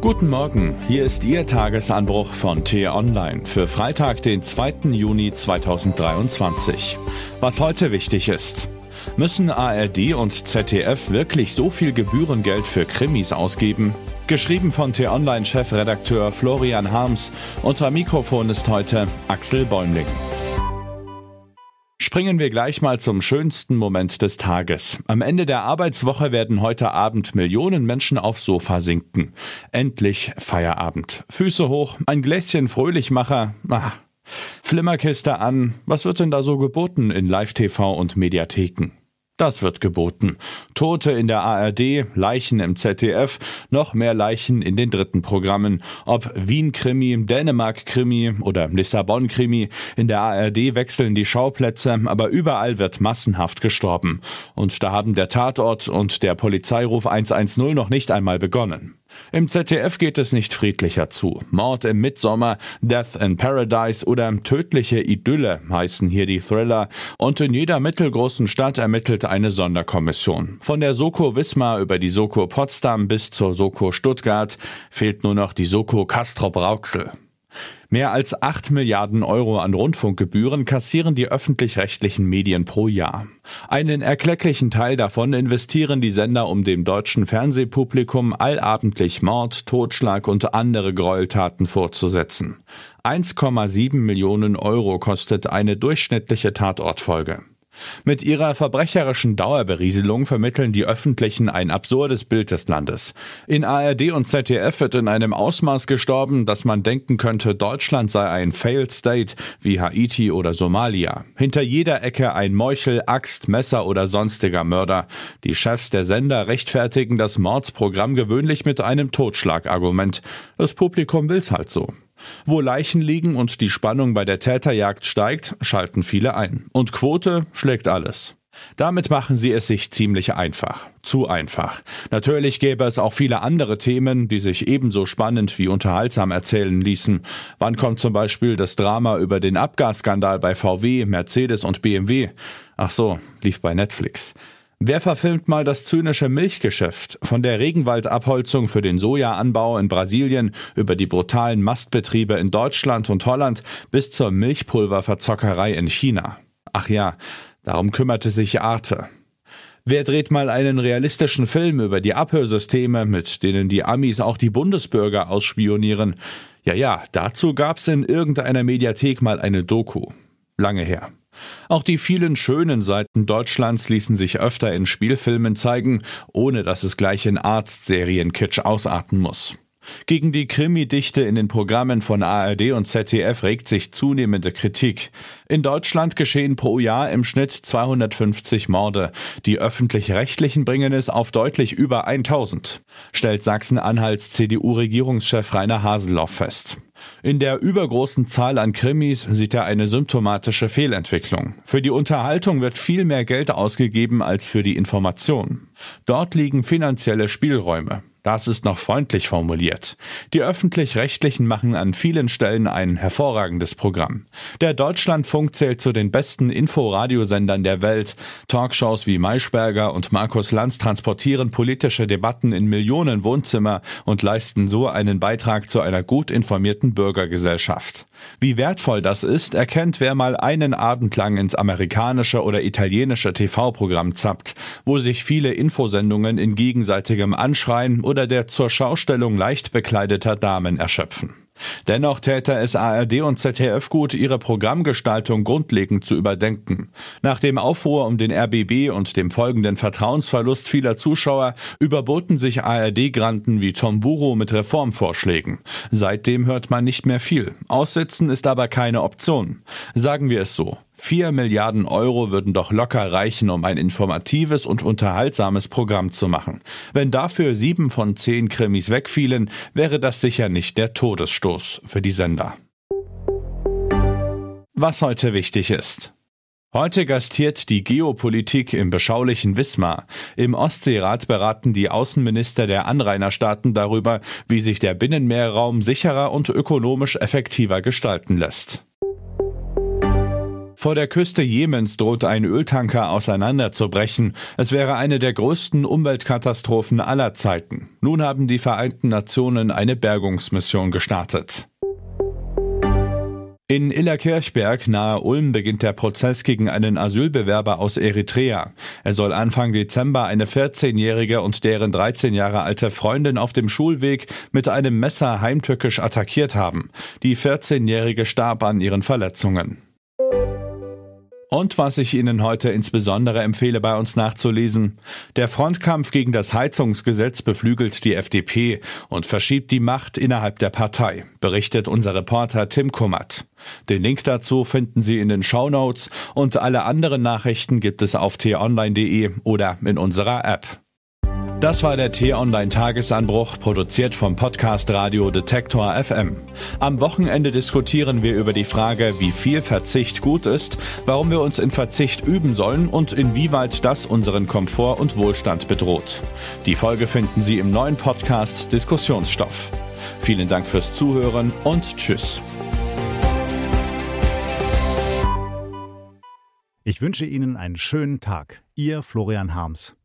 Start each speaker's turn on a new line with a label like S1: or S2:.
S1: Guten Morgen, hier ist Ihr Tagesanbruch von T-Online für Freitag, den 2. Juni 2023. Was heute wichtig ist. Müssen ARD und ZDF wirklich so viel Gebührengeld für Krimis ausgeben? Geschrieben von T-Online-Chefredakteur Florian Harms. Unter Mikrofon ist heute Axel Bäumling. Springen wir gleich mal zum schönsten Moment des Tages. Am Ende der Arbeitswoche werden heute Abend Millionen Menschen aufs Sofa sinken. Endlich Feierabend. Füße hoch, ein Gläschen Fröhlichmacher. Ah. Flimmerkiste an. Was wird denn da so geboten in Live-TV und Mediatheken? Das wird geboten. Tote in der ARD, Leichen im ZDF, noch mehr Leichen in den dritten Programmen. Ob Wien-Krimi, Dänemark-Krimi oder Lissabon-Krimi, in der ARD wechseln die Schauplätze, aber überall wird massenhaft gestorben. Und da haben der Tatort und der Polizeiruf 110 noch nicht einmal begonnen. Im ZDF geht es nicht friedlicher zu. Mord im Mitsommer, Death in Paradise oder tödliche Idylle heißen hier die Thriller. Und in jeder mittelgroßen Stadt ermittelt eine Sonderkommission. Von der Soko Wismar über die Soko Potsdam bis zur Soko Stuttgart fehlt nur noch die Soko Castrop-Rauxel. Mehr als 8 Milliarden Euro an Rundfunkgebühren kassieren die öffentlich-rechtlichen Medien pro Jahr. Einen erklecklichen Teil davon investieren die Sender, um dem deutschen Fernsehpublikum allabendlich Mord, Totschlag und andere Gräueltaten vorzusetzen. 1,7 Millionen Euro kostet eine durchschnittliche Tatortfolge. Mit ihrer verbrecherischen Dauerberieselung vermitteln die Öffentlichen ein absurdes Bild des Landes. In ARD und ZDF wird in einem Ausmaß gestorben, dass man denken könnte, Deutschland sei ein Failed State wie Haiti oder Somalia. Hinter jeder Ecke ein Meuchel, Axt, Messer oder sonstiger Mörder. Die Chefs der Sender rechtfertigen das Mordsprogramm gewöhnlich mit einem Totschlagargument. Das Publikum will's halt so. Wo Leichen liegen und die Spannung bei der Täterjagd steigt, schalten viele ein. Und Quote schlägt alles. Damit machen sie es sich ziemlich einfach. Zu einfach. Natürlich gäbe es auch viele andere Themen, die sich ebenso spannend wie unterhaltsam erzählen ließen. Wann kommt zum Beispiel das Drama über den Abgasskandal bei VW, Mercedes und BMW? Ach so, lief bei Netflix. Wer verfilmt mal das zynische Milchgeschäft? Von der Regenwaldabholzung für den Sojaanbau in Brasilien über die brutalen Mastbetriebe in Deutschland und Holland bis zur Milchpulververzockerei in China. Ach ja, darum kümmerte sich Arte. Wer dreht mal einen realistischen Film über die Abhörsysteme, mit denen die Amis auch die Bundesbürger ausspionieren? Ja, ja, dazu gab's in irgendeiner Mediathek mal eine Doku. Lange her. Auch die vielen schönen Seiten Deutschlands ließen sich öfter in Spielfilmen zeigen, ohne dass es gleich in Arztserienkitsch ausarten muss. Gegen die Krimidichte in den Programmen von ARD und ZDF regt sich zunehmende Kritik. In Deutschland geschehen pro Jahr im Schnitt 250 Morde. Die öffentlich-rechtlichen bringen es auf deutlich über 1000, stellt Sachsen-Anhalts CDU-Regierungschef Rainer Haseloff fest. In der übergroßen Zahl an Krimis sieht er eine symptomatische Fehlentwicklung. Für die Unterhaltung wird viel mehr Geld ausgegeben als für die Information. Dort liegen finanzielle Spielräume. Das ist noch freundlich formuliert. Die öffentlich-rechtlichen machen an vielen Stellen ein hervorragendes Programm. Der Deutschlandfunk zählt zu den besten Inforadiosendern der Welt. Talkshows wie Maischberger und Markus Lanz transportieren politische Debatten in Millionen Wohnzimmer und leisten so einen Beitrag zu einer gut informierten Bürgergesellschaft. Wie wertvoll das ist, erkennt wer mal einen Abend lang ins amerikanische oder italienische TV-Programm zappt, wo sich viele Infosendungen in gegenseitigem Anschreien oder der zur Schaustellung leicht bekleideter Damen erschöpfen. Dennoch täte es ARD und ZDF gut, ihre Programmgestaltung grundlegend zu überdenken. Nach dem Aufruhr um den RBB und dem folgenden Vertrauensverlust vieler Zuschauer überboten sich ARD-Granten wie Tom Buro mit Reformvorschlägen. Seitdem hört man nicht mehr viel. Aussitzen ist aber keine Option. Sagen wir es so. Vier Milliarden Euro würden doch locker reichen, um ein informatives und unterhaltsames Programm zu machen. Wenn dafür sieben von zehn Krimis wegfielen, wäre das sicher nicht der Todesstoß für die Sender. Was heute wichtig ist. Heute gastiert die Geopolitik im beschaulichen Wismar. Im Ostseerat beraten die Außenminister der Anrainerstaaten darüber, wie sich der Binnenmeerraum sicherer und ökonomisch effektiver gestalten lässt. Vor der Küste Jemens droht ein Öltanker auseinanderzubrechen. Es wäre eine der größten Umweltkatastrophen aller Zeiten. Nun haben die Vereinten Nationen eine Bergungsmission gestartet. In Illerkirchberg nahe Ulm beginnt der Prozess gegen einen Asylbewerber aus Eritrea. Er soll Anfang Dezember eine 14-jährige und deren 13 Jahre alte Freundin auf dem Schulweg mit einem Messer heimtückisch attackiert haben. Die 14-jährige starb an ihren Verletzungen. Und was ich Ihnen heute insbesondere empfehle, bei uns nachzulesen. Der Frontkampf gegen das Heizungsgesetz beflügelt die FDP und verschiebt die Macht innerhalb der Partei, berichtet unser Reporter Tim Kummert. Den Link dazu finden Sie in den Show Notes und alle anderen Nachrichten gibt es auf t-online.de oder in unserer App. Das war der T-Online-Tagesanbruch, produziert vom Podcast Radio Detektor FM. Am Wochenende diskutieren wir über die Frage, wie viel Verzicht gut ist, warum wir uns in Verzicht üben sollen und inwieweit das unseren Komfort und Wohlstand bedroht. Die Folge finden Sie im neuen Podcast Diskussionsstoff. Vielen Dank fürs Zuhören und Tschüss.
S2: Ich wünsche Ihnen einen schönen Tag. Ihr Florian Harms.